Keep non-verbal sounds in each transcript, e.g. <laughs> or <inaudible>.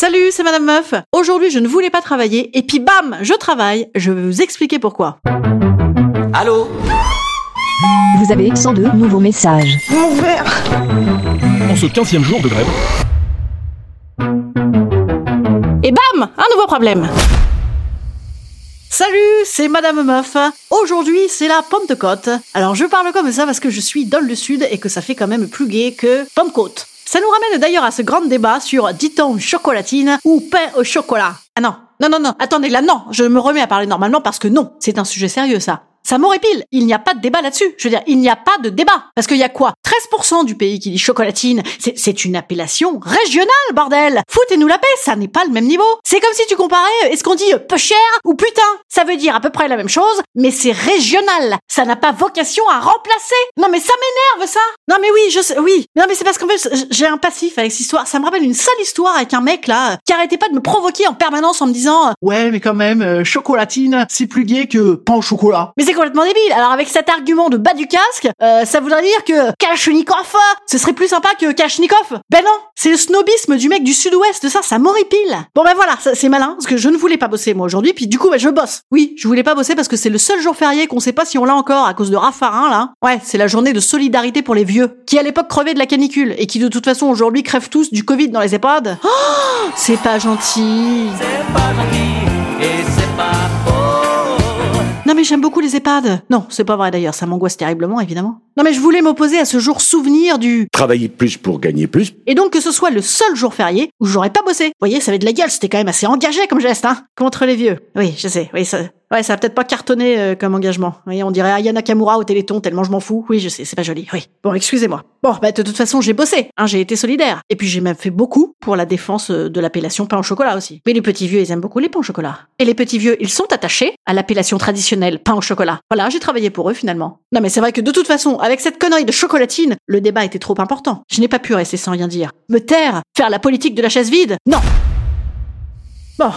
Salut, c'est Madame Meuf. Aujourd'hui, je ne voulais pas travailler et puis bam, je travaille. Je vais vous expliquer pourquoi. Allô Vous avez 102 nouveaux messages. En ce 15e jour de grève, Et bam, un nouveau problème. Salut, c'est Madame Meuf. Aujourd'hui, c'est la Pentecôte. Alors, je parle comme ça parce que je suis dans le sud et que ça fait quand même plus gai que Pentecôte. Ça nous ramène d'ailleurs à ce grand débat sur dit-on chocolatine ou pain au chocolat. Ah non, non, non, non, attendez, là non, je me remets à parler normalement parce que non, c'est un sujet sérieux ça. Ça m'horripile, il n'y a pas de débat là-dessus. Je veux dire, il n'y a pas de débat. Parce qu'il y a quoi? 13% du pays qui dit chocolatine. C'est- une appellation régionale, bordel Foutez-nous la paix, ça n'est pas le même niveau. C'est comme si tu comparais, euh, est-ce qu'on dit euh, peu cher ou putain? Ça veut dire à peu près la même chose, mais c'est régional. Ça n'a pas vocation à remplacer. Non mais ça m'énerve ça Non mais oui, je sais, oui. Non mais c'est parce qu'en fait, j'ai un passif avec cette histoire. Ça me rappelle une sale histoire avec un mec là, euh, qui arrêtait pas de me provoquer en permanence en me disant... Ouais, mais quand même, euh, chocolatine, c'est plus gai que pain au chocolat. Mais complètement débile. Alors avec cet argument de bas du casque, euh, ça voudrait dire que Kalachnikov, ce serait plus sympa que Kalachnikov. Ben non, c'est le snobisme du mec du sud-ouest, ça, ça m'horripile. Bon ben voilà, c'est malin, parce que je ne voulais pas bosser moi aujourd'hui, puis du coup ben, je bosse. Oui, je voulais pas bosser parce que c'est le seul jour férié qu'on sait pas si on l'a encore à cause de Raffarin là. Ouais, c'est la journée de solidarité pour les vieux, qui à l'époque crevaient de la canicule, et qui de toute façon aujourd'hui crèvent tous du Covid dans les EHPAD. Oh, c'est pas gentil. C'est pas gentil et c'est pas beau. Mais j'aime beaucoup les EHPAD. Non, c'est pas vrai d'ailleurs, ça m'angoisse terriblement évidemment. Non mais je voulais m'opposer à ce jour souvenir du... Travailler plus pour gagner plus. Et donc que ce soit le seul jour férié où j'aurais pas bossé. Vous voyez, ça avait de la gueule, c'était quand même assez engagé comme geste, hein. Contre les vieux. Oui, je sais, oui, ça... Ouais, ça a peut-être pas cartonné euh, comme engagement. Vous voyez, on dirait Aya Nakamura au Téléthon, tellement je m'en fous. Oui, je sais, c'est pas joli, oui. Bon, excusez-moi. Bon, bah de toute façon, j'ai bossé, hein, j'ai été solidaire. Et puis j'ai même fait beaucoup pour la défense euh, de l'appellation pain au chocolat aussi. Mais les petits vieux, ils aiment beaucoup les pains au chocolat. Et les petits vieux, ils sont attachés à l'appellation traditionnelle pain au chocolat. Voilà, j'ai travaillé pour eux finalement. Non mais c'est vrai que de toute façon, avec cette connerie de chocolatine, le débat était trop important. Je n'ai pas pu rester sans rien dire. Me taire? Faire la politique de la chaise vide? Non Bon,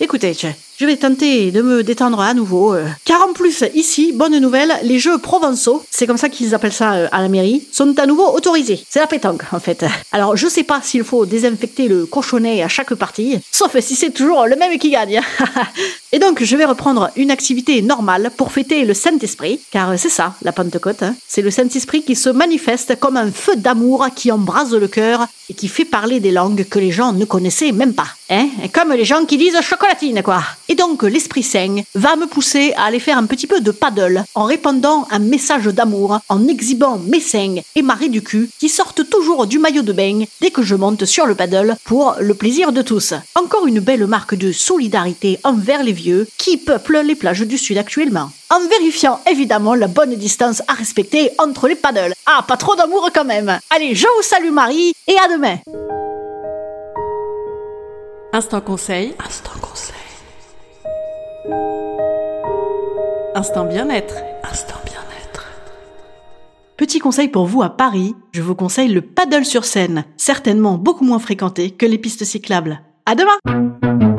écoutez, je, vais tenter de me détendre à nouveau. euh. Car en plus, ici, bonne nouvelle, les jeux provençaux, c'est comme ça qu'ils appellent ça euh, à la mairie, sont à nouveau autorisés. C'est la pétanque, en fait. Alors, je sais pas s'il faut désinfecter le cochonnet à chaque partie, sauf si c'est toujours le même qui gagne. <laughs> Et donc, je vais reprendre une activité normale pour fêter le Saint-Esprit, car euh, c'est ça, la Pentecôte. hein. C'est le Saint-Esprit qui se manifeste comme un feu d'amour qui embrase le cœur et qui fait parler des langues que les gens ne connaissaient même pas. Hein Comme les gens qui disent chocolatine, quoi. Et donc, l'Esprit Saint va me pousser à aller faire un petit peu de paddle en répandant un message d'amour, en exhibant mes seins et ma du cul qui sortent toujours du maillot de bain dès que je monte sur le paddle pour le plaisir de tous. Encore une belle marque de solidarité envers les vieux qui peuplent les plages du Sud actuellement. En vérifiant évidemment la bonne distance à respecter entre les paddles. Ah, pas trop d'amour quand même. Allez, je vous salue Marie et à demain. Instant conseil. Instant conseil. Instant bien-être. Instant bien-être. Petit conseil pour vous à Paris, je vous conseille le paddle sur scène, certainement beaucoup moins fréquenté que les pistes cyclables. À demain!